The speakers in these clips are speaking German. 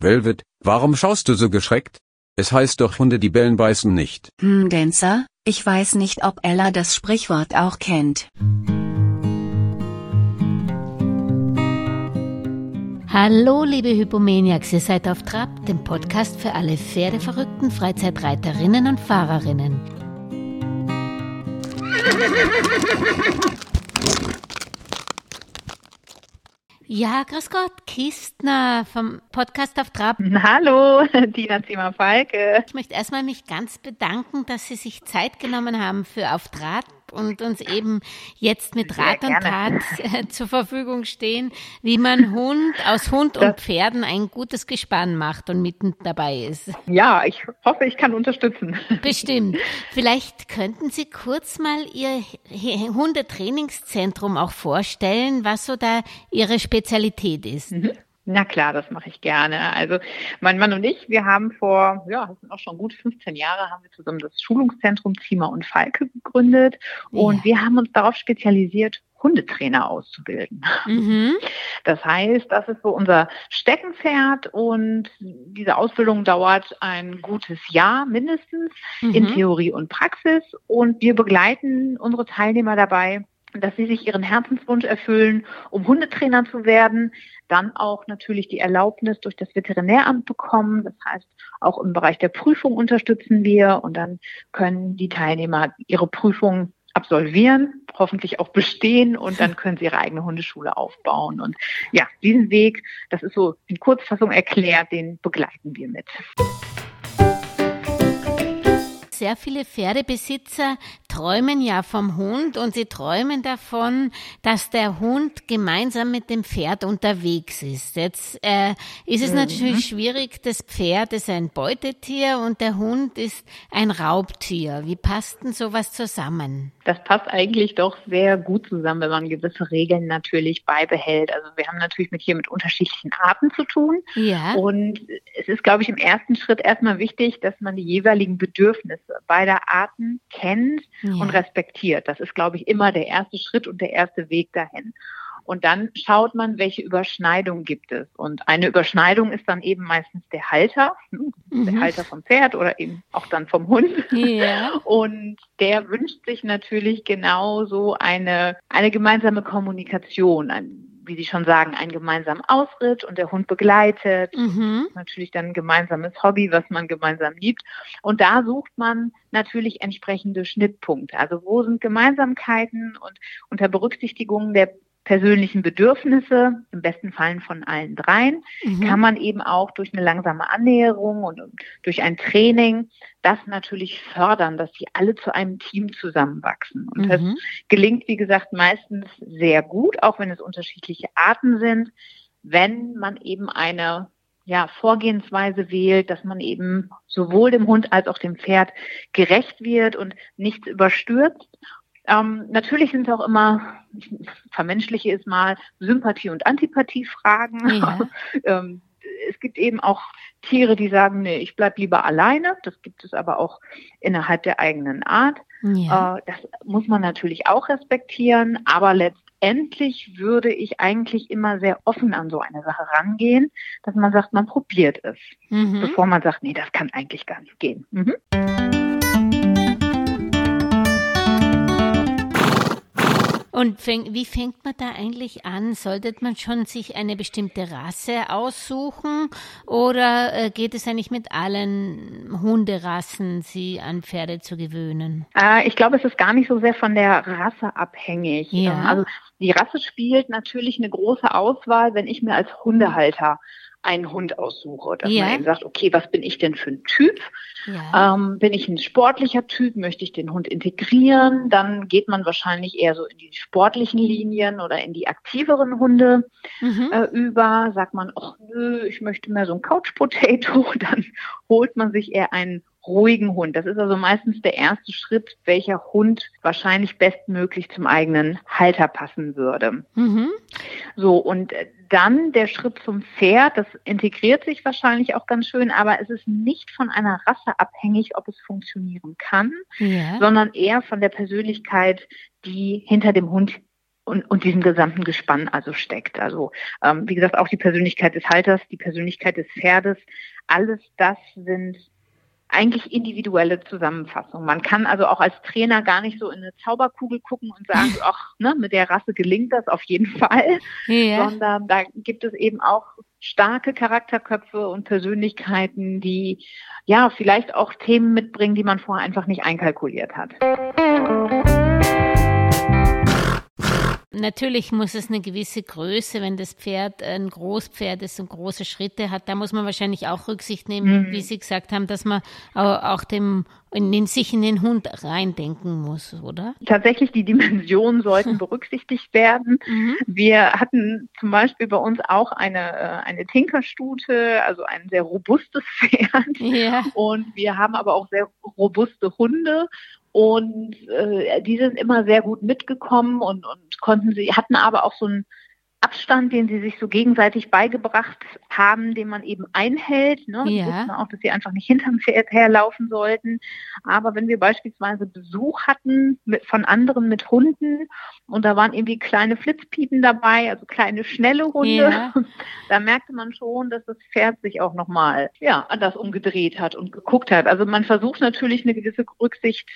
Velvet, warum schaust du so geschreckt? Es heißt doch Hunde, die bellen, beißen nicht. Hm, Dancer, ich weiß nicht, ob Ella das Sprichwort auch kennt. Hallo, liebe Hypomaniacs, ihr seid auf Trab, dem Podcast für alle pferdeverrückten Freizeitreiterinnen und Fahrerinnen. Ja, grüß Gott, Kistner vom Podcast auf Trab. Hallo, Dina Zimmer-Falke. Ich möchte erstmal mich ganz bedanken, dass Sie sich Zeit genommen haben für Auf Draht und uns eben jetzt mit Rat und Tat äh, zur Verfügung stehen, wie man Hund aus Hund und Pferden ein gutes Gespann macht und mitten dabei ist. Ja, ich hoffe, ich kann unterstützen. Bestimmt. Vielleicht könnten Sie kurz mal Ihr Hundetrainingszentrum auch vorstellen, was so da Ihre Spezialität ist. Mhm. Na klar, das mache ich gerne. Also mein Mann und ich, wir haben vor, ja, das sind auch schon gut 15 Jahre, haben wir zusammen das Schulungszentrum Zima und Falke gegründet und ja. wir haben uns darauf spezialisiert, Hundetrainer auszubilden. Mhm. Das heißt, das ist so unser Steckenpferd und diese Ausbildung dauert ein gutes Jahr mindestens mhm. in Theorie und Praxis und wir begleiten unsere Teilnehmer dabei, dass sie sich ihren Herzenswunsch erfüllen, um Hundetrainer zu werden, dann auch natürlich die Erlaubnis durch das Veterinäramt bekommen. Das heißt, auch im Bereich der Prüfung unterstützen wir und dann können die Teilnehmer ihre Prüfung absolvieren, hoffentlich auch bestehen und dann können sie ihre eigene Hundeschule aufbauen. Und ja, diesen Weg, das ist so in Kurzfassung erklärt, den begleiten wir mit sehr viele Pferdebesitzer träumen ja vom Hund und sie träumen davon, dass der Hund gemeinsam mit dem Pferd unterwegs ist. Jetzt äh, ist es mhm. natürlich schwierig, das Pferd ist ein Beutetier und der Hund ist ein Raubtier. Wie passt denn sowas zusammen? Das passt eigentlich doch sehr gut zusammen, wenn man gewisse Regeln natürlich beibehält. Also wir haben natürlich mit hier mit unterschiedlichen Arten zu tun. Ja. Und es ist, glaube ich, im ersten Schritt erstmal wichtig, dass man die jeweiligen Bedürfnisse beider Arten kennt ja. und respektiert. Das ist, glaube ich, immer der erste Schritt und der erste Weg dahin. Und dann schaut man, welche Überschneidung gibt es. Und eine Überschneidung ist dann eben meistens der Halter, hm, mhm. der Halter vom Pferd oder eben auch dann vom Hund. Ja. Und der wünscht sich natürlich genauso eine, eine gemeinsame Kommunikation, ein, wie Sie schon sagen, einen gemeinsamen Ausritt und der Hund begleitet. Mhm. Natürlich dann ein gemeinsames Hobby, was man gemeinsam liebt. Und da sucht man natürlich entsprechende Schnittpunkte. Also wo sind Gemeinsamkeiten und unter Berücksichtigung der persönlichen Bedürfnisse, im besten Fall von allen dreien, mhm. kann man eben auch durch eine langsame Annäherung und durch ein Training das natürlich fördern, dass sie alle zu einem Team zusammenwachsen. Und mhm. das gelingt, wie gesagt, meistens sehr gut, auch wenn es unterschiedliche Arten sind, wenn man eben eine ja, Vorgehensweise wählt, dass man eben sowohl dem Hund als auch dem Pferd gerecht wird und nichts überstürzt ähm, natürlich sind auch immer, vermenschliche ist mal, Sympathie- und Antipathie-Fragen. Ja. ähm, es gibt eben auch Tiere, die sagen, nee, ich bleib lieber alleine. Das gibt es aber auch innerhalb der eigenen Art. Ja. Äh, das muss man natürlich auch respektieren, aber letztendlich würde ich eigentlich immer sehr offen an so eine Sache rangehen, dass man sagt, man probiert es, mhm. bevor man sagt, nee, das kann eigentlich gar nicht gehen. Mhm. Und fäng, wie fängt man da eigentlich an? Sollte man schon sich eine bestimmte Rasse aussuchen oder äh, geht es eigentlich mit allen Hunderassen, sie an Pferde zu gewöhnen? Äh, ich glaube, es ist gar nicht so sehr von der Rasse abhängig. Ja. Ähm, also die Rasse spielt natürlich eine große Auswahl, wenn ich mir als Hundehalter einen Hund aussuche. Dass ja. man eben sagt, okay, was bin ich denn für ein Typ? Ja. Ähm, bin ich ein sportlicher Typ? Möchte ich den Hund integrieren? Dann geht man wahrscheinlich eher so in die sportlichen Linien oder in die aktiveren Hunde mhm. äh, über. Sagt man, ach nö, ich möchte mehr so ein Couch Potato. Dann holt man sich eher einen ruhigen Hund. Das ist also meistens der erste Schritt, welcher Hund wahrscheinlich bestmöglich zum eigenen Halter passen würde. Mhm. So, und dann der Schritt zum Pferd, das integriert sich wahrscheinlich auch ganz schön, aber es ist nicht von einer Rasse abhängig, ob es funktionieren kann, ja. sondern eher von der Persönlichkeit, die hinter dem Hund und, und diesem gesamten Gespann also steckt. Also ähm, wie gesagt, auch die Persönlichkeit des Halters, die Persönlichkeit des Pferdes, alles das sind eigentlich individuelle Zusammenfassung. Man kann also auch als Trainer gar nicht so in eine Zauberkugel gucken und sagen, ach, ne, mit der Rasse gelingt das auf jeden Fall, ja. sondern da gibt es eben auch starke Charakterköpfe und Persönlichkeiten, die ja vielleicht auch Themen mitbringen, die man vorher einfach nicht einkalkuliert hat. Natürlich muss es eine gewisse Größe, wenn das Pferd ein Großpferd ist und große Schritte hat, da muss man wahrscheinlich auch Rücksicht nehmen, mhm. wie Sie gesagt haben, dass man auch dem in den, sich in den Hund reindenken muss, oder? Tatsächlich, die Dimensionen sollten berücksichtigt werden. Mhm. Wir hatten zum Beispiel bei uns auch eine, äh, eine Tinkerstute, also ein sehr robustes Pferd. Ja. Und wir haben aber auch sehr robuste Hunde. Und äh, die sind immer sehr gut mitgekommen und, und konnten sie, hatten aber auch so einen Abstand, den sie sich so gegenseitig beigebracht haben, den man eben einhält. Ne? Ja. Wussten auch, dass sie einfach nicht hinterm Pferd herlaufen sollten. Aber wenn wir beispielsweise Besuch hatten mit, von anderen mit Hunden und da waren irgendwie kleine Flitzpiepen dabei, also kleine schnelle Hunde, ja. da merkte man schon, dass das Pferd sich auch nochmal ja, anders umgedreht hat und geguckt hat. Also man versucht natürlich eine gewisse Rücksicht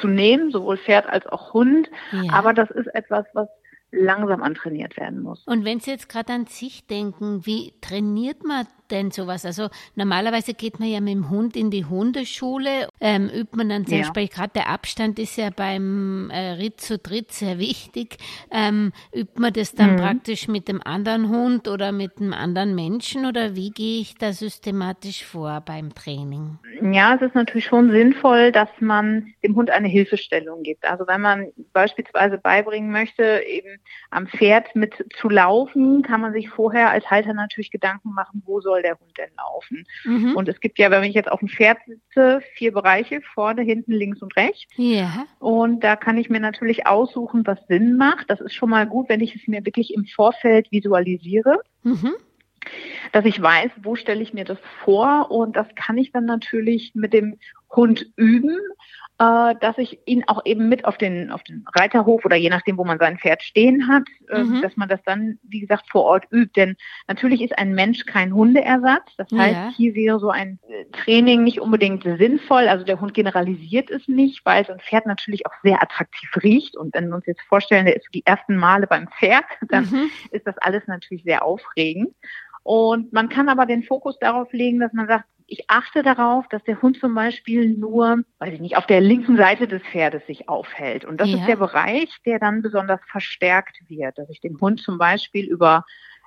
zu nehmen, sowohl Pferd als auch Hund. Ja. Aber das ist etwas, was langsam antrainiert werden muss. Und wenn Sie jetzt gerade an sich denken, wie trainiert man denn sowas? Also normalerweise geht man ja mit dem Hund in die Hundeschule, ähm, übt man dann zum ja. Beispiel, gerade der Abstand ist ja beim äh, Ritt zu Dritt sehr wichtig, ähm, übt man das dann mhm. praktisch mit dem anderen Hund oder mit einem anderen Menschen oder wie gehe ich da systematisch vor beim Training? Ja, es ist natürlich schon sinnvoll, dass man dem Hund eine Hilfestellung gibt. Also wenn man beispielsweise beibringen möchte, eben am Pferd mit zu laufen, kann man sich vorher als Halter natürlich Gedanken machen, wo soll der Hund denn laufen? Mhm. Und es gibt ja, wenn ich jetzt auf dem Pferd sitze, vier Bereiche, vorne, hinten, links und rechts. Ja. Und da kann ich mir natürlich aussuchen, was Sinn macht. Das ist schon mal gut, wenn ich es mir wirklich im Vorfeld visualisiere. Mhm dass ich weiß, wo stelle ich mir das vor und das kann ich dann natürlich mit dem Hund üben äh, dass ich ihn auch eben mit auf den, auf den Reiterhof oder je nachdem, wo man sein Pferd stehen hat, äh, mhm. dass man das dann, wie gesagt, vor Ort übt. Denn natürlich ist ein Mensch kein Hundeersatz. Das heißt, ja. hier wäre so ein äh, Training nicht unbedingt sinnvoll. Also der Hund generalisiert es nicht, weil so ein Pferd natürlich auch sehr attraktiv riecht. Und wenn wir uns jetzt vorstellen, der ist die ersten Male beim Pferd, dann mhm. ist das alles natürlich sehr aufregend. Und man kann aber den Fokus darauf legen, dass man sagt, ich achte darauf, dass der Hund zum Beispiel nur, weiß ich nicht, auf der linken Seite des Pferdes sich aufhält. Und das ja. ist der Bereich, der dann besonders verstärkt wird, dass ich dem Hund zum Beispiel über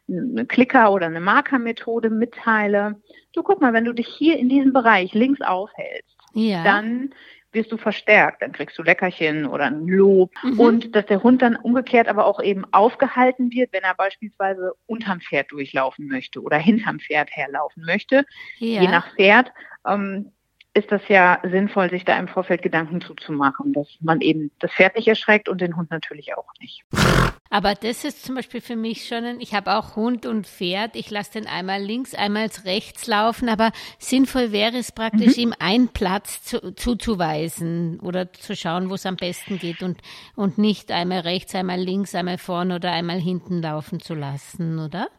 eine Klicker- oder eine Markermethode mitteile. Du guck mal, wenn du dich hier in diesem Bereich links aufhältst, ja. dann wirst du verstärkt. Dann kriegst du Leckerchen oder ein Lob. Mhm. Und dass der Hund dann umgekehrt aber auch eben aufgehalten wird, wenn er beispielsweise unterm Pferd durchlaufen möchte oder hinterm Pferd herlaufen möchte. Ja. Je nach Pferd. Ähm, ist das ja sinnvoll, sich da im Vorfeld Gedanken zuzumachen, dass man eben das Pferd nicht erschreckt und den Hund natürlich auch nicht. Aber das ist zum Beispiel für mich schon, ein, ich habe auch Hund und Pferd, ich lasse den einmal links, einmal rechts laufen, aber sinnvoll wäre es praktisch, mhm. ihm einen Platz zu, zuzuweisen oder zu schauen, wo es am besten geht und, und nicht einmal rechts, einmal links, einmal vorne oder einmal hinten laufen zu lassen, oder?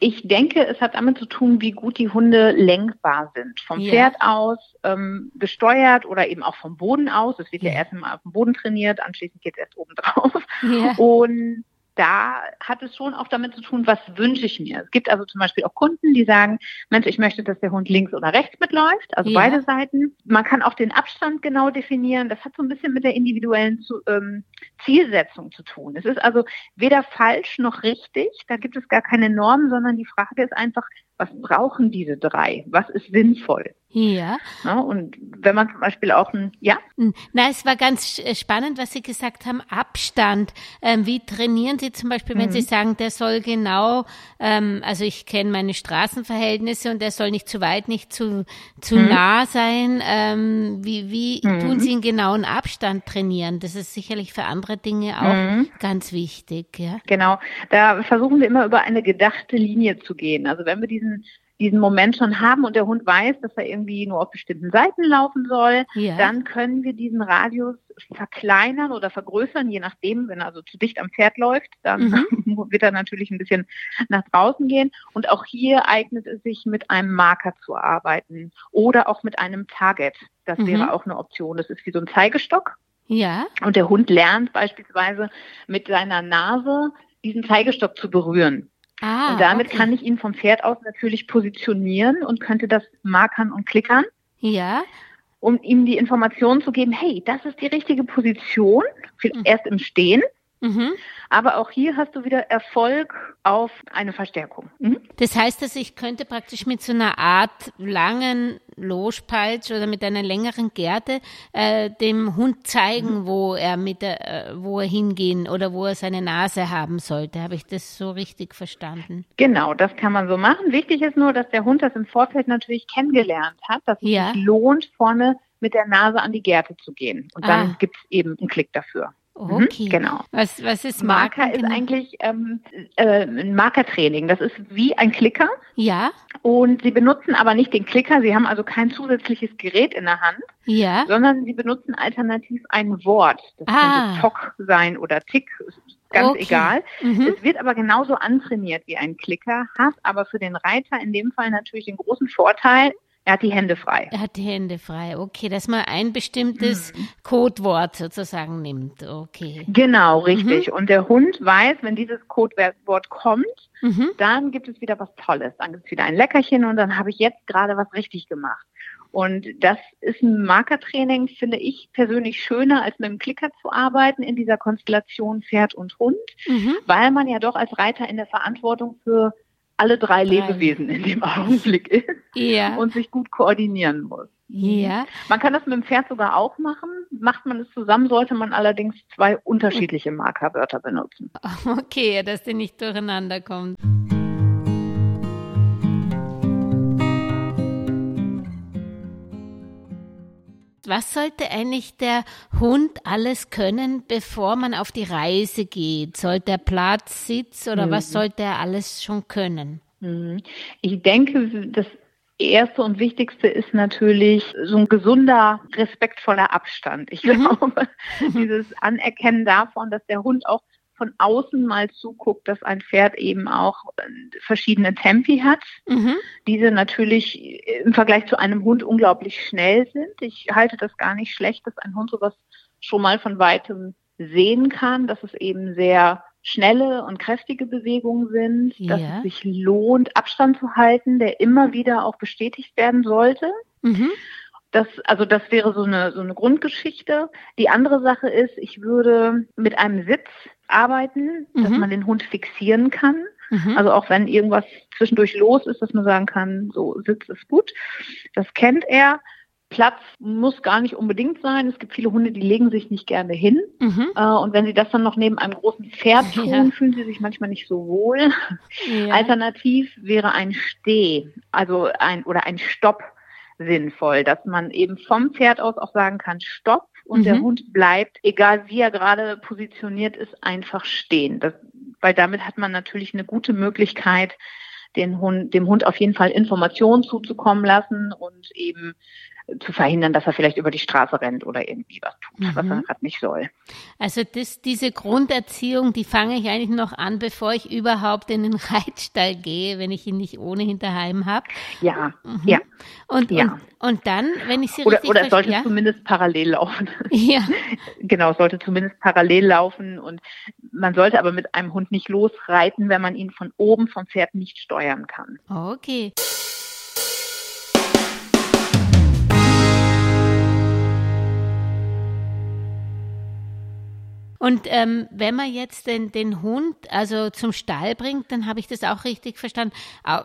Ich denke, es hat damit zu tun, wie gut die Hunde lenkbar sind. Vom ja. Pferd aus ähm, gesteuert oder eben auch vom Boden aus. Es wird ja, ja erst einmal auf dem Boden trainiert, anschließend geht es erst oben drauf. Ja. Und da hat es schon auch damit zu tun, was wünsche ich mir. Es gibt also zum Beispiel auch Kunden, die sagen, Mensch, ich möchte, dass der Hund links oder rechts mitläuft, also ja. beide Seiten. Man kann auch den Abstand genau definieren. Das hat so ein bisschen mit der individuellen zu, ähm, Zielsetzung zu tun. Es ist also weder falsch noch richtig. Da gibt es gar keine Norm, sondern die Frage ist einfach, was brauchen diese drei? Was ist sinnvoll? Ja. ja. Und wenn man zum Beispiel auch ein, ja? Hm. Na, es war ganz äh, spannend, was Sie gesagt haben, Abstand. Ähm, wie trainieren Sie zum Beispiel, wenn mhm. Sie sagen, der soll genau, ähm, also ich kenne meine Straßenverhältnisse und der soll nicht zu weit, nicht zu, zu mhm. nah sein. Ähm, wie wie mhm. tun Sie einen genauen Abstand trainieren? Das ist sicherlich für andere Dinge auch mhm. ganz wichtig, ja. Genau. Da versuchen wir immer über eine gedachte Linie zu gehen. Also wenn wir diesen diesen Moment schon haben und der Hund weiß, dass er irgendwie nur auf bestimmten Seiten laufen soll, ja. dann können wir diesen Radius verkleinern oder vergrößern, je nachdem, wenn er also zu dicht am Pferd läuft, dann mhm. wird er natürlich ein bisschen nach draußen gehen. Und auch hier eignet es sich, mit einem Marker zu arbeiten oder auch mit einem Target. Das mhm. wäre auch eine Option. Das ist wie so ein Zeigestock. Ja. Und der Hund lernt beispielsweise mit seiner Nase diesen Zeigestock zu berühren. Ah, und damit okay. kann ich ihn vom Pferd aus natürlich positionieren und könnte das markern und klickern. Ja. Um ihm die Information zu geben, hey, das ist die richtige Position, mhm. erst im Stehen. Mhm. Aber auch hier hast du wieder Erfolg auf eine Verstärkung. Mhm. Das heißt, dass ich könnte praktisch mit so einer Art langen Loschpeitsch oder mit einer längeren Gerte äh, dem Hund zeigen, mhm. wo er mit der, äh, wo er hingehen oder wo er seine Nase haben sollte. Habe ich das so richtig verstanden? Genau, das kann man so machen. Wichtig ist nur, dass der Hund das im Vorfeld natürlich kennengelernt hat, dass ja. es sich lohnt, vorne mit der Nase an die Gerte zu gehen. Und dann ah. gibt es eben einen Klick dafür. Mhm, okay. genau. Was, was ist Marker? Marker ist genau? eigentlich ähm, äh, ein Markertraining. Das ist wie ein Klicker. Ja. Und Sie benutzen aber nicht den Klicker. Sie haben also kein zusätzliches Gerät in der Hand. Ja. Sondern Sie benutzen alternativ ein Wort. Das ah. könnte Tock sein oder Tick. Ganz okay. egal. Mhm. Es wird aber genauso antrainiert wie ein Klicker, hat aber für den Reiter in dem Fall natürlich den großen Vorteil, er hat die Hände frei. Er hat die Hände frei, okay, dass man ein bestimmtes mhm. Codewort sozusagen nimmt, okay. Genau, richtig. Mhm. Und der Hund weiß, wenn dieses Codewort kommt, mhm. dann gibt es wieder was Tolles. Dann gibt es wieder ein Leckerchen und dann habe ich jetzt gerade was richtig gemacht. Und das ist ein Markertraining, finde ich persönlich schöner, als mit dem Klicker zu arbeiten in dieser Konstellation Pferd und Hund, mhm. weil man ja doch als Reiter in der Verantwortung für alle drei Lebewesen in dem Augenblick ist ja. und sich gut koordinieren muss. Ja. Man kann das mit dem Pferd sogar auch machen. Macht man es zusammen, sollte man allerdings zwei unterschiedliche Markerwörter benutzen. Okay, dass die nicht durcheinander kommen. Was sollte eigentlich der Hund alles können, bevor man auf die Reise geht? Sollte er Platz, Sitz oder mhm. was sollte er alles schon können? Mhm. Ich denke, das Erste und Wichtigste ist natürlich so ein gesunder, respektvoller Abstand. Ich mhm. glaube, dieses Anerkennen davon, dass der Hund auch von außen mal zuguckt, dass ein Pferd eben auch äh, verschiedene Tempi hat. Mhm. Diese natürlich im Vergleich zu einem Hund unglaublich schnell sind. Ich halte das gar nicht schlecht, dass ein Hund sowas schon mal von weitem sehen kann, dass es eben sehr schnelle und kräftige Bewegungen sind, ja. dass es sich lohnt, Abstand zu halten, der immer wieder auch bestätigt werden sollte. Mhm. Das, also das wäre so eine, so eine Grundgeschichte. Die andere Sache ist, ich würde mit einem Sitz arbeiten, mhm. dass man den Hund fixieren kann. Mhm. Also auch wenn irgendwas zwischendurch los ist, dass man sagen kann, so Sitz ist gut. Das kennt er. Platz muss gar nicht unbedingt sein. Es gibt viele Hunde, die legen sich nicht gerne hin. Mhm. Äh, und wenn sie das dann noch neben einem großen Pferd tun, ja. fühlen sie sich manchmal nicht so wohl. Ja. Alternativ wäre ein Steh, also ein oder ein Stopp sinnvoll, dass man eben vom Pferd aus auch sagen kann, Stopp und mhm. der Hund bleibt, egal wie er gerade positioniert ist, einfach stehen. Das, weil damit hat man natürlich eine gute Möglichkeit, den Hund, dem Hund auf jeden Fall Informationen zuzukommen lassen und eben zu verhindern, dass er vielleicht über die Straße rennt oder irgendwie was tut, mhm. was er gerade nicht soll. Also das, diese Grunderziehung, die fange ich eigentlich noch an, bevor ich überhaupt in den Reitstall gehe, wenn ich ihn nicht ohnehin daheim habe. Ja, mhm. ja. Und, ja. Und, und dann, wenn ich sie oder, richtig Oder es sollte ja? zumindest parallel laufen. Ja. genau, es sollte zumindest parallel laufen und man sollte aber mit einem Hund nicht losreiten, wenn man ihn von oben vom Pferd nicht steuern kann. Okay. Und ähm, wenn man jetzt den, den Hund also zum Stall bringt, dann habe ich das auch richtig verstanden,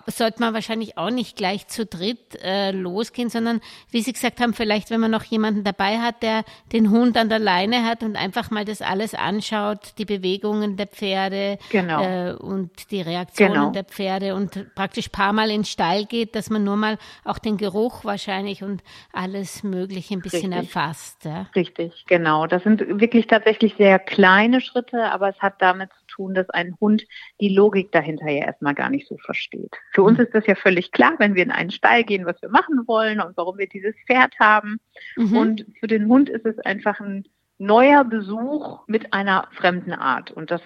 sollte man wahrscheinlich auch nicht gleich zu dritt äh, losgehen, sondern wie Sie gesagt haben, vielleicht wenn man noch jemanden dabei hat, der den Hund an der Leine hat und einfach mal das alles anschaut, die Bewegungen der Pferde genau. äh, und die Reaktionen genau. der Pferde und praktisch paar Mal in den Stall geht, dass man nur mal auch den Geruch wahrscheinlich und alles Mögliche ein bisschen Richtig. erfasst. Ja? Richtig, genau. Das sind wirklich tatsächlich sehr kleine Schritte, aber es hat damit zu tun, dass ein Hund die Logik dahinter ja erstmal gar nicht so versteht. Für uns mhm. ist das ja völlig klar, wenn wir in einen Stall gehen, was wir machen wollen und warum wir dieses Pferd haben. Mhm. Und für den Hund ist es einfach ein neuer Besuch mit einer fremden Art. Und das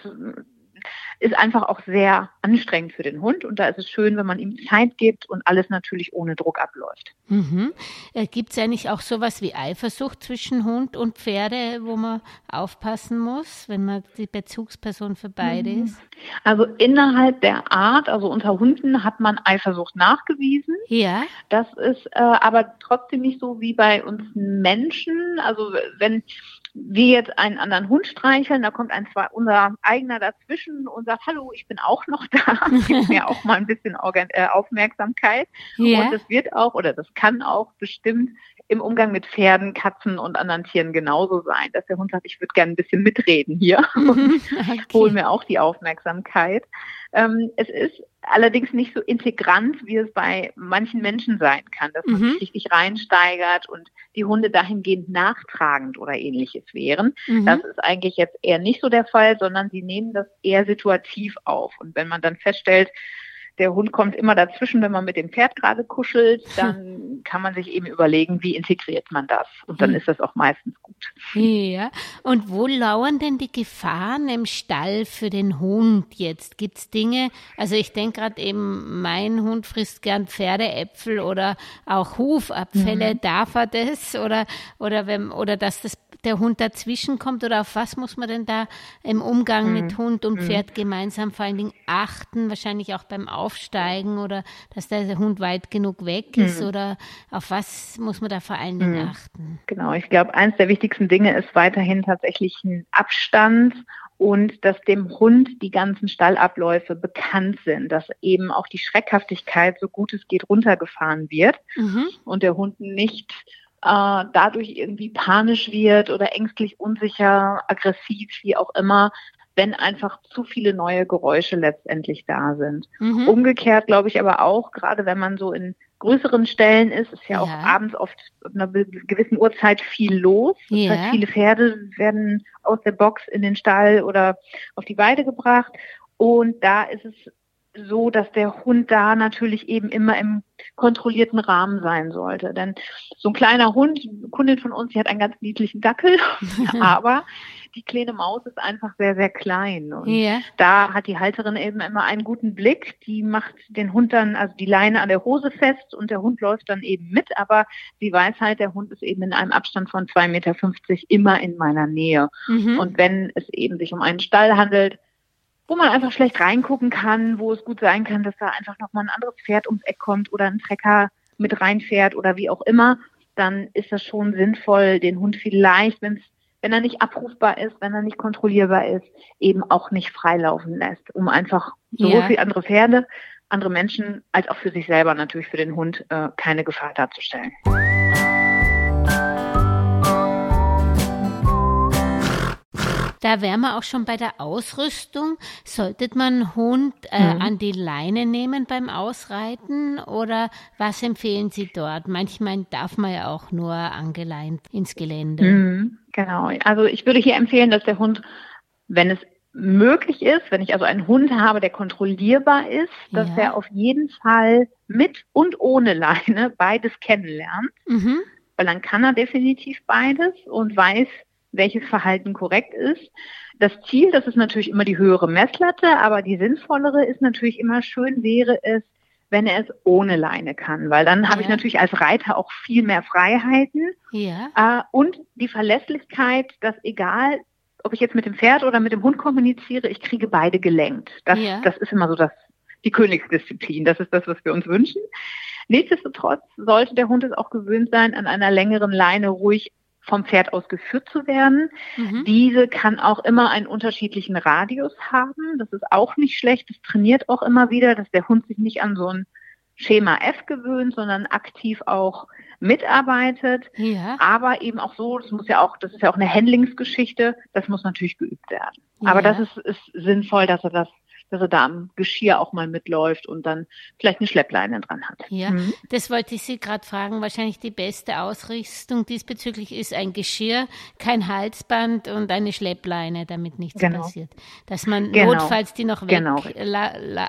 ist einfach auch sehr anstrengend für den Hund und da ist es schön, wenn man ihm Zeit gibt und alles natürlich ohne Druck abläuft. Mhm. Äh, Gibt es eigentlich auch sowas wie Eifersucht zwischen Hund und Pferde, wo man aufpassen muss, wenn man die Bezugsperson für beide mhm. ist? Also innerhalb der Art, also unter Hunden hat man Eifersucht nachgewiesen. Ja. Das ist äh, aber trotzdem nicht so wie bei uns Menschen. Also wenn wir jetzt einen anderen Hund streicheln, da kommt ein zwei, unser eigener dazwischen und sagt, hallo, ich bin auch noch da, gibt mir auch mal ein bisschen äh, Aufmerksamkeit. Yeah. Und das wird auch oder das kann auch bestimmt im Umgang mit Pferden, Katzen und anderen Tieren genauso sein, dass der Hund sagt, ich würde gerne ein bisschen mitreden hier und okay. hol mir auch die Aufmerksamkeit. Ähm, es ist allerdings nicht so integrant, wie es bei manchen Menschen sein kann, dass man mhm. sich richtig reinsteigert und die Hunde dahingehend nachtragend oder ähnliches wären. Mhm. Das ist eigentlich jetzt eher nicht so der Fall, sondern sie nehmen das eher situativ auf. Und wenn man dann feststellt, der Hund kommt immer dazwischen, wenn man mit dem Pferd gerade kuschelt, dann kann man sich eben überlegen, wie integriert man das. Und dann hm. ist das auch meistens gut. Ja. Und wo lauern denn die Gefahren im Stall für den Hund jetzt? Gibt es Dinge, also ich denke gerade eben, mein Hund frisst gern Pferdeäpfel oder auch Hufabfälle, mhm. darf er das? Oder, oder, wenn, oder dass das der Hund dazwischen kommt oder auf was muss man denn da im Umgang mhm. mit Hund und mhm. Pferd mhm. gemeinsam vor allen Dingen achten, wahrscheinlich auch beim Aufsteigen oder dass der Hund weit genug weg ist mhm. oder auf was muss man da vor allen Dingen mhm. achten? Genau, ich glaube, eines der wichtigsten Dinge ist weiterhin tatsächlich ein Abstand und dass dem Hund die ganzen Stallabläufe bekannt sind, dass eben auch die Schreckhaftigkeit, so gut es geht, runtergefahren wird mhm. und der Hund nicht äh, dadurch irgendwie panisch wird oder ängstlich, unsicher, aggressiv, wie auch immer, wenn einfach zu viele neue Geräusche letztendlich da sind. Mhm. Umgekehrt glaube ich aber auch, gerade wenn man so in größeren Stellen ist, ist ja, ja. auch abends oft ab einer gewissen Uhrzeit viel los. Das ja. heißt, viele Pferde werden aus der Box in den Stall oder auf die Weide gebracht. Und da ist es so, dass der Hund da natürlich eben immer im kontrollierten Rahmen sein sollte. Denn so ein kleiner Hund, eine Kundin von uns, die hat einen ganz niedlichen Dackel, aber die kleine Maus ist einfach sehr, sehr klein. Und yeah. da hat die Halterin eben immer einen guten Blick. Die macht den Hund dann, also die Leine an der Hose fest und der Hund läuft dann eben mit. Aber sie weiß halt, der Hund ist eben in einem Abstand von 2,50 Meter immer in meiner Nähe. Mhm. Und wenn es eben sich um einen Stall handelt, wo man einfach schlecht reingucken kann, wo es gut sein kann, dass da einfach nochmal ein anderes Pferd ums Eck kommt oder ein Trecker mit reinfährt oder wie auch immer, dann ist das schon sinnvoll, den Hund vielleicht, wenn es wenn er nicht abrufbar ist, wenn er nicht kontrollierbar ist, eben auch nicht freilaufen lässt, um einfach sowohl ja. für andere Pferde, andere Menschen als auch für sich selber natürlich für den Hund äh, keine Gefahr darzustellen. Da wären wir auch schon bei der Ausrüstung. Sollte man Hund äh, mhm. an die Leine nehmen beim Ausreiten oder was empfehlen Sie dort? Manchmal darf man ja auch nur angeleint ins Gelände. Mhm, genau. Also ich würde hier empfehlen, dass der Hund, wenn es möglich ist, wenn ich also einen Hund habe, der kontrollierbar ist, dass ja. er auf jeden Fall mit und ohne Leine beides kennenlernt. Mhm. Weil dann kann er definitiv beides und weiß, welches Verhalten korrekt ist. Das Ziel, das ist natürlich immer die höhere Messlatte, aber die sinnvollere ist natürlich immer schön wäre es, wenn er es ohne Leine kann, weil dann ja. habe ich natürlich als Reiter auch viel mehr Freiheiten ja. Äh, und die Verlässlichkeit, dass egal, ob ich jetzt mit dem Pferd oder mit dem Hund kommuniziere, ich kriege beide gelenkt. Das, ja. das ist immer so das, die Königsdisziplin. Das ist das, was wir uns wünschen. Nichtsdestotrotz sollte der Hund es auch gewöhnt sein, an einer längeren Leine ruhig vom Pferd aus geführt zu werden. Mhm. Diese kann auch immer einen unterschiedlichen Radius haben. Das ist auch nicht schlecht. Das trainiert auch immer wieder, dass der Hund sich nicht an so ein Schema F gewöhnt, sondern aktiv auch mitarbeitet. Ja. Aber eben auch so, das muss ja auch, das ist ja auch eine Handlingsgeschichte, das muss natürlich geübt werden. Ja. Aber das ist, ist sinnvoll, dass er das er da am Geschirr auch mal mitläuft und dann vielleicht eine Schleppleine dran hat. Ja, mhm. das wollte ich Sie gerade fragen. Wahrscheinlich die beste Ausrüstung diesbezüglich ist ein Geschirr, kein Halsband und eine Schleppleine, damit nichts genau. passiert. Dass man genau. notfalls die noch weg, genau.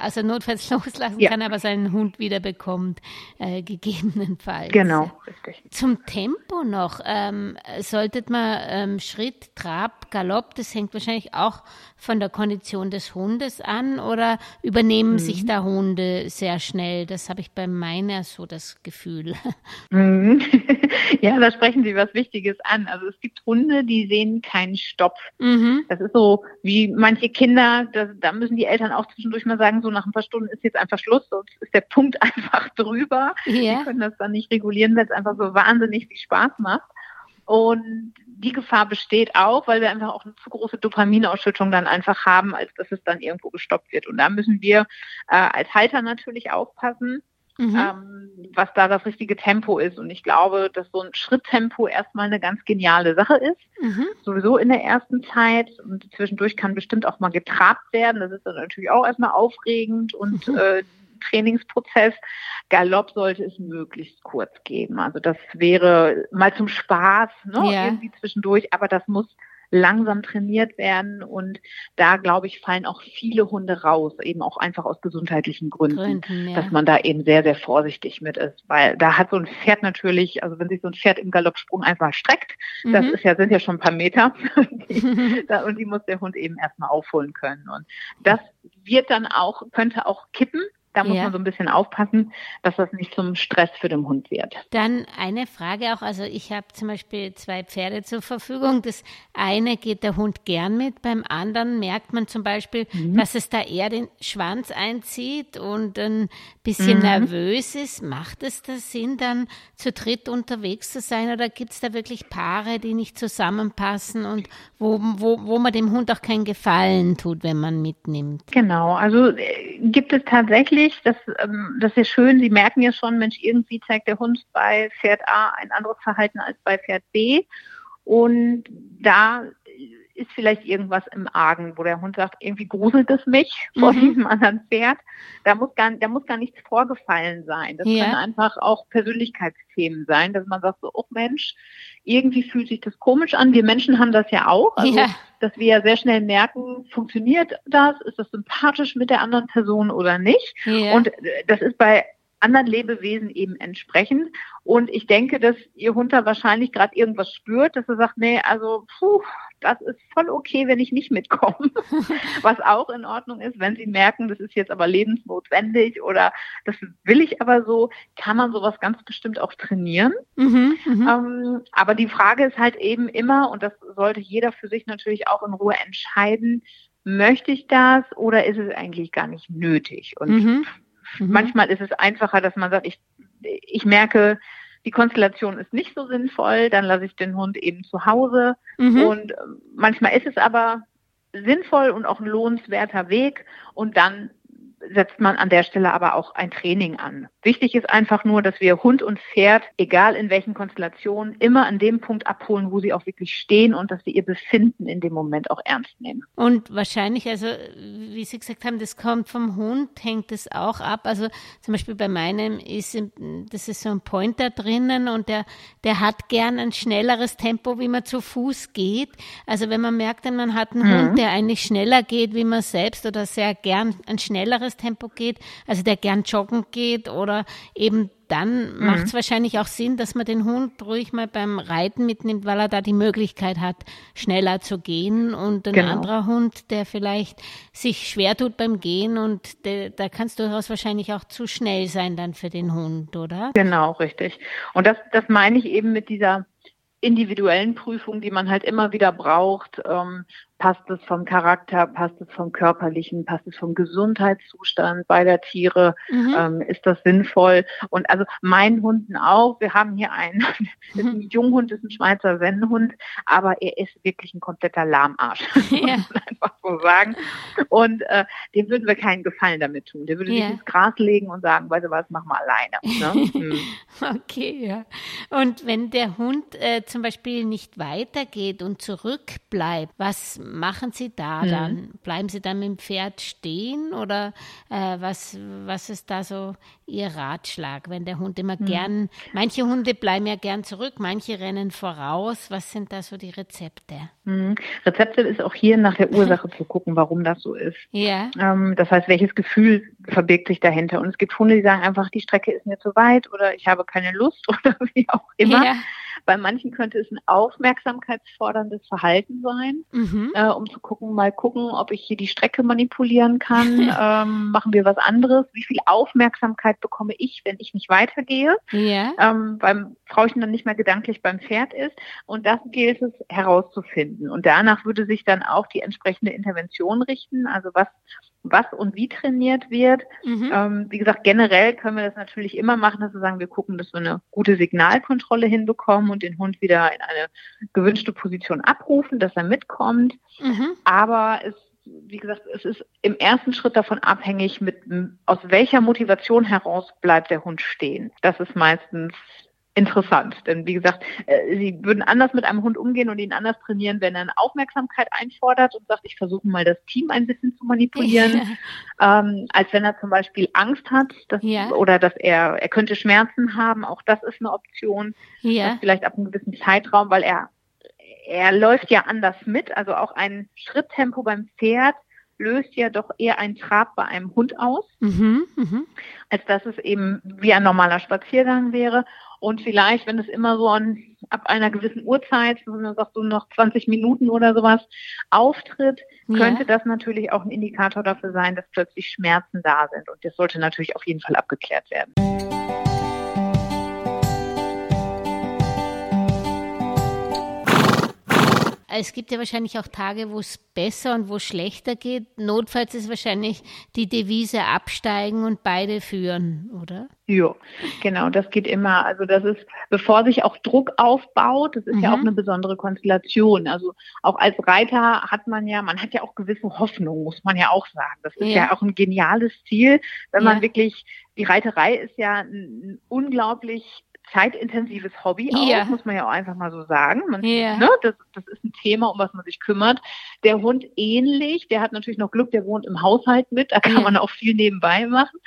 also notfalls loslassen ja. kann, aber seinen Hund wieder bekommt, äh, gegebenenfalls. Genau, richtig. Zum Tempo noch, ähm, sollte man ähm, Schritt, Trab, Galopp, das hängt wahrscheinlich auch von der Kondition des Hundes an oder übernehmen mhm. sich da Hunde sehr schnell? Das habe ich bei meiner so das Gefühl. Mhm. ja, da sprechen Sie was Wichtiges an. Also es gibt Hunde, die sehen keinen Stopp. Mhm. Das ist so wie manche Kinder, das, da müssen die Eltern auch zwischendurch mal sagen, so nach ein paar Stunden ist jetzt einfach Schluss, sonst ist der Punkt einfach drüber. Ja. Die können das dann nicht regulieren, weil es einfach so wahnsinnig viel Spaß macht. Und die Gefahr besteht auch, weil wir einfach auch eine zu große Dopaminausschüttung dann einfach haben, als dass es dann irgendwo gestoppt wird. Und da müssen wir äh, als Halter natürlich aufpassen, mhm. ähm, was da das richtige Tempo ist. Und ich glaube, dass so ein Schritttempo erstmal eine ganz geniale Sache ist. Mhm. Sowieso in der ersten Zeit. Und zwischendurch kann bestimmt auch mal getrabt werden. Das ist dann natürlich auch erstmal aufregend und mhm. äh, Trainingsprozess. Galopp sollte es möglichst kurz geben. Also das wäre mal zum Spaß, ne, ja. irgendwie zwischendurch, aber das muss langsam trainiert werden und da glaube ich fallen auch viele Hunde raus, eben auch einfach aus gesundheitlichen Gründen, Gründen ja. dass man da eben sehr sehr vorsichtig mit ist, weil da hat so ein Pferd natürlich, also wenn sich so ein Pferd im Galoppsprung einfach streckt, mhm. das ist ja sind ja schon ein paar Meter die, da, und die muss der Hund eben erstmal aufholen können und das wird dann auch könnte auch kippen, da muss ja. man so ein bisschen aufpassen, dass das nicht zum Stress für den Hund wird. Dann eine Frage auch, also ich habe zum Beispiel zwei Pferde zur Verfügung. Das eine geht der Hund gern mit, beim anderen merkt man zum Beispiel, mhm. dass es da eher den Schwanz einzieht und ein bisschen mhm. nervös ist. Macht es da Sinn, dann zu dritt unterwegs zu sein oder gibt es da wirklich Paare, die nicht zusammenpassen und wo, wo, wo man dem Hund auch keinen Gefallen tut, wenn man mitnimmt? Genau, also äh, gibt es tatsächlich wichtig, das, ähm, das ist schön, Sie merken ja schon, Mensch, irgendwie zeigt der Hund bei Pferd A ein anderes Verhalten als bei Pferd B. Und da ist vielleicht irgendwas im Argen, wo der Hund sagt, irgendwie gruselt es mich vor mhm. diesem anderen Pferd. Da muss gar, da muss gar nichts vorgefallen sein. Das ja. können einfach auch Persönlichkeitsthemen sein, dass man sagt so, oh Mensch, irgendwie fühlt sich das komisch an. Wir Menschen haben das ja auch. Also, ja. dass wir ja sehr schnell merken, funktioniert das? Ist das sympathisch mit der anderen Person oder nicht? Ja. Und das ist bei anderen Lebewesen eben entsprechend. Und ich denke, dass Ihr Hund da wahrscheinlich gerade irgendwas spürt, dass er sagt, nee, also puh, das ist voll okay, wenn ich nicht mitkomme. Was auch in Ordnung ist, wenn Sie merken, das ist jetzt aber lebensnotwendig oder das will ich aber so, kann man sowas ganz bestimmt auch trainieren. Mhm, mhm, ähm, aber die Frage ist halt eben immer, und das sollte jeder für sich natürlich auch in Ruhe entscheiden, möchte ich das oder ist es eigentlich gar nicht nötig? Und mhm. Mhm. Manchmal ist es einfacher, dass man sagt, ich, ich merke, die Konstellation ist nicht so sinnvoll, dann lasse ich den Hund eben zu Hause. Mhm. Und äh, manchmal ist es aber sinnvoll und auch ein lohnenswerter Weg. Und dann setzt man an der Stelle aber auch ein Training an. Wichtig ist einfach nur, dass wir Hund und Pferd, egal in welchen Konstellationen, immer an dem Punkt abholen, wo sie auch wirklich stehen und dass wir ihr Befinden in dem Moment auch ernst nehmen. Und wahrscheinlich, also wie Sie gesagt haben, das kommt vom Hund, hängt es auch ab. Also zum Beispiel bei meinem ist, das ist so ein Pointer drinnen und der, der hat gern ein schnelleres Tempo, wie man zu Fuß geht. Also wenn man merkt, man hat einen mhm. Hund, der eigentlich schneller geht, wie man selbst oder sehr gern ein schnelleres Tempo geht, also der gern joggen geht oder eben dann mhm. macht es wahrscheinlich auch Sinn, dass man den Hund ruhig mal beim Reiten mitnimmt, weil er da die Möglichkeit hat, schneller zu gehen. Und ein genau. anderer Hund, der vielleicht sich schwer tut beim Gehen und der, da kann es durchaus wahrscheinlich auch zu schnell sein dann für den Hund, oder? Genau, richtig. Und das, das meine ich eben mit dieser individuellen Prüfung, die man halt immer wieder braucht. Ähm, Passt es vom Charakter, passt es vom körperlichen, passt es vom Gesundheitszustand beider Tiere, mhm. ähm, ist das sinnvoll? Und also meinen Hunden auch. Wir haben hier einen, ist ein mhm. Junghund, ist ein Schweizer Sennenhund, aber er ist wirklich ein kompletter Lahmarsch, muss man einfach so sagen. Und äh, dem würden wir keinen Gefallen damit tun. Der würde ja. sich ins Gras legen und sagen, weißt du was, mach mal alleine. Ne? Hm. okay, ja. Und wenn der Hund äh, zum Beispiel nicht weitergeht und zurückbleibt, was machen Sie da mhm. dann? Bleiben Sie dann mit dem Pferd stehen oder äh, was, was ist da so Ihr Ratschlag, wenn der Hund immer mhm. gern, manche Hunde bleiben ja gern zurück, manche rennen voraus. Was sind da so die Rezepte? Mhm. Rezepte ist auch hier nach der Ursache zu gucken, warum das so ist. Ja. Ähm, das heißt, welches Gefühl verbirgt sich dahinter? Und es gibt Hunde, die sagen einfach, die Strecke ist mir zu weit oder ich habe keine Lust oder wie auch immer. Ja. Bei manchen könnte es ein aufmerksamkeitsforderndes Verhalten sein, mhm. äh, um zu gucken, mal gucken, ob ich hier die Strecke manipulieren kann. ähm, machen wir was anderes? Wie viel Aufmerksamkeit bekomme ich, wenn ich nicht weitergehe? Ja. Ähm, beim Frauchen dann nicht mehr gedanklich beim Pferd ist. Und das gilt es herauszufinden. Und danach würde sich dann auch die entsprechende Intervention richten. Also was was und wie trainiert wird. Mhm. Ähm, wie gesagt, generell können wir das natürlich immer machen, dass wir sagen, wir gucken, dass wir eine gute Signalkontrolle hinbekommen und den Hund wieder in eine gewünschte Position abrufen, dass er mitkommt. Mhm. Aber es wie gesagt, es ist im ersten Schritt davon abhängig, mit aus welcher Motivation heraus bleibt der Hund stehen. Das ist meistens interessant. Denn wie gesagt, äh, sie würden anders mit einem Hund umgehen und ihn anders trainieren, wenn er eine Aufmerksamkeit einfordert und sagt, ich versuche mal das Team ein bisschen zu manipulieren, ja. ähm, als wenn er zum Beispiel Angst hat dass, ja. oder dass er, er könnte Schmerzen haben. Auch das ist eine Option. Ja. vielleicht ab einem gewissen Zeitraum, weil er er läuft ja anders mit, also auch ein Schritttempo beim Pferd löst ja doch eher ein Trab bei einem Hund aus, mhm, mh. als dass es eben wie ein normaler Spaziergang wäre. Und vielleicht, wenn es immer so an, ab einer gewissen Uhrzeit, wenn man sagt so noch 20 Minuten oder sowas, auftritt, ja. könnte das natürlich auch ein Indikator dafür sein, dass plötzlich Schmerzen da sind. Und das sollte natürlich auf jeden Fall abgeklärt werden. Es gibt ja wahrscheinlich auch Tage, wo es besser und wo es schlechter geht. Notfalls ist wahrscheinlich die Devise absteigen und beide führen, oder? Ja, genau, das geht immer. Also das ist, bevor sich auch Druck aufbaut, das ist mhm. ja auch mhm. eine besondere Konstellation. Also auch als Reiter hat man ja, man hat ja auch gewisse Hoffnung, muss man ja auch sagen. Das ist ja, ja auch ein geniales Ziel, wenn man wirklich, die Reiterei ist ja ein unglaublich zeitintensives Hobby ja. auch, muss man ja auch einfach mal so sagen. Man, ja. ne, das, das ist ein Thema, um was man sich kümmert. Der Hund ähnlich, der hat natürlich noch Glück, der wohnt im Haushalt mit, da kann ja. man auch viel nebenbei machen.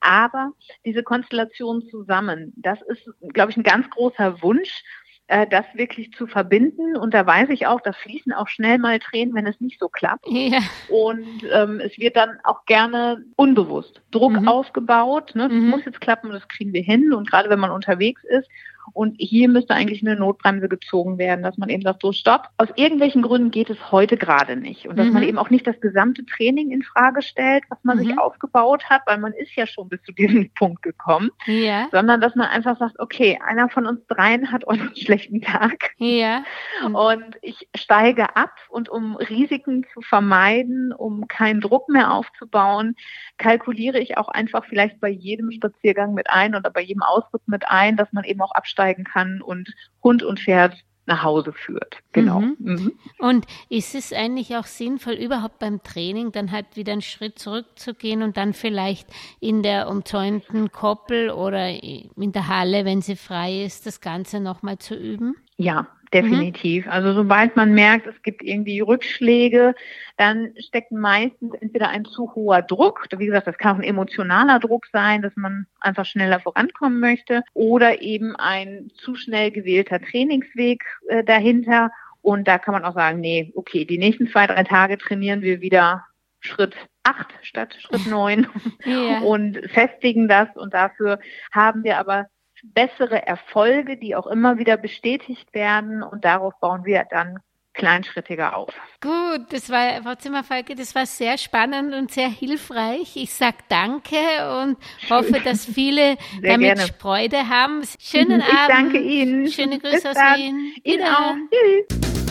Aber diese Konstellation zusammen, das ist, glaube ich, ein ganz großer Wunsch äh, das wirklich zu verbinden. Und da weiß ich auch, da fließen auch schnell mal Tränen, wenn es nicht so klappt. Ja. Und ähm, es wird dann auch gerne unbewusst Druck mhm. aufgebaut. Ne? Das mhm. muss jetzt klappen, das kriegen wir hin. Und gerade wenn man unterwegs ist, und hier müsste eigentlich eine Notbremse gezogen werden, dass man eben sagt, so stopp. Aus irgendwelchen Gründen geht es heute gerade nicht. Und dass mhm. man eben auch nicht das gesamte Training in Frage stellt, was man mhm. sich aufgebaut hat, weil man ist ja schon bis zu diesem Punkt gekommen. Ja. Sondern dass man einfach sagt, okay, einer von uns dreien hat heute einen schlechten Tag. Ja. Mhm. Und ich steige ab und um Risiken zu vermeiden, um keinen Druck mehr aufzubauen, kalkuliere ich auch einfach vielleicht bei jedem Spaziergang mit ein oder bei jedem Ausritt mit ein, dass man eben auch absteigen kann und Hund und Pferd nach Hause führt. Genau. Mhm. Mhm. Und ist es eigentlich auch sinnvoll, überhaupt beim Training dann halt wieder einen Schritt zurückzugehen und dann vielleicht in der umzäunten Koppel oder in der Halle, wenn sie frei ist, das Ganze nochmal zu üben? Ja, definitiv. Mhm. Also sobald man merkt, es gibt irgendwie Rückschläge, dann steckt meistens entweder ein zu hoher Druck, wie gesagt, das kann auch ein emotionaler Druck sein, dass man einfach schneller vorankommen möchte, oder eben ein zu schnell gewählter Trainingsweg äh, dahinter. Und da kann man auch sagen, nee, okay, die nächsten zwei, drei Tage trainieren wir wieder Schritt acht statt Schritt neun ja. und festigen das. Und dafür haben wir aber bessere Erfolge, die auch immer wieder bestätigt werden und darauf bauen wir dann kleinschrittiger auf. Gut, das war, Frau Zimmerfalke, das war sehr spannend und sehr hilfreich. Ich sage danke und hoffe, dass viele sehr damit gerne. Freude haben. Schönen ich Abend. Ich danke Ihnen. Schöne Grüße Bis aus dann. Wien. Ihnen auch. Tschüss.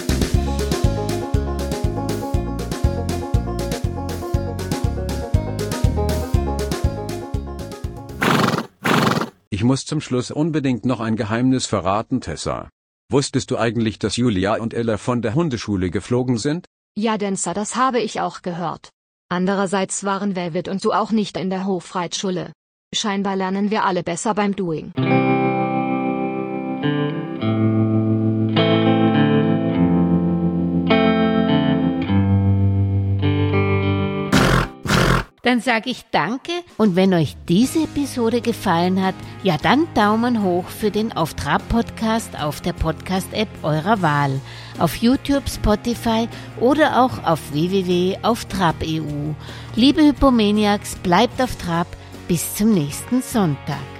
Ich muss zum Schluss unbedingt noch ein Geheimnis verraten, Tessa. Wusstest du eigentlich, dass Julia und Ella von der Hundeschule geflogen sind? Ja, Denzer, das habe ich auch gehört. Andererseits waren Velvet und du auch nicht in der Hofreitschule. Scheinbar lernen wir alle besser beim Doing. Dann sage ich danke und wenn euch diese Episode gefallen hat, ja dann Daumen hoch für den Auf Trab Podcast auf der Podcast-App eurer Wahl, auf YouTube, Spotify oder auch auf www.auftrab.eu. Liebe Hypomaniacs, bleibt auf Trab, bis zum nächsten Sonntag.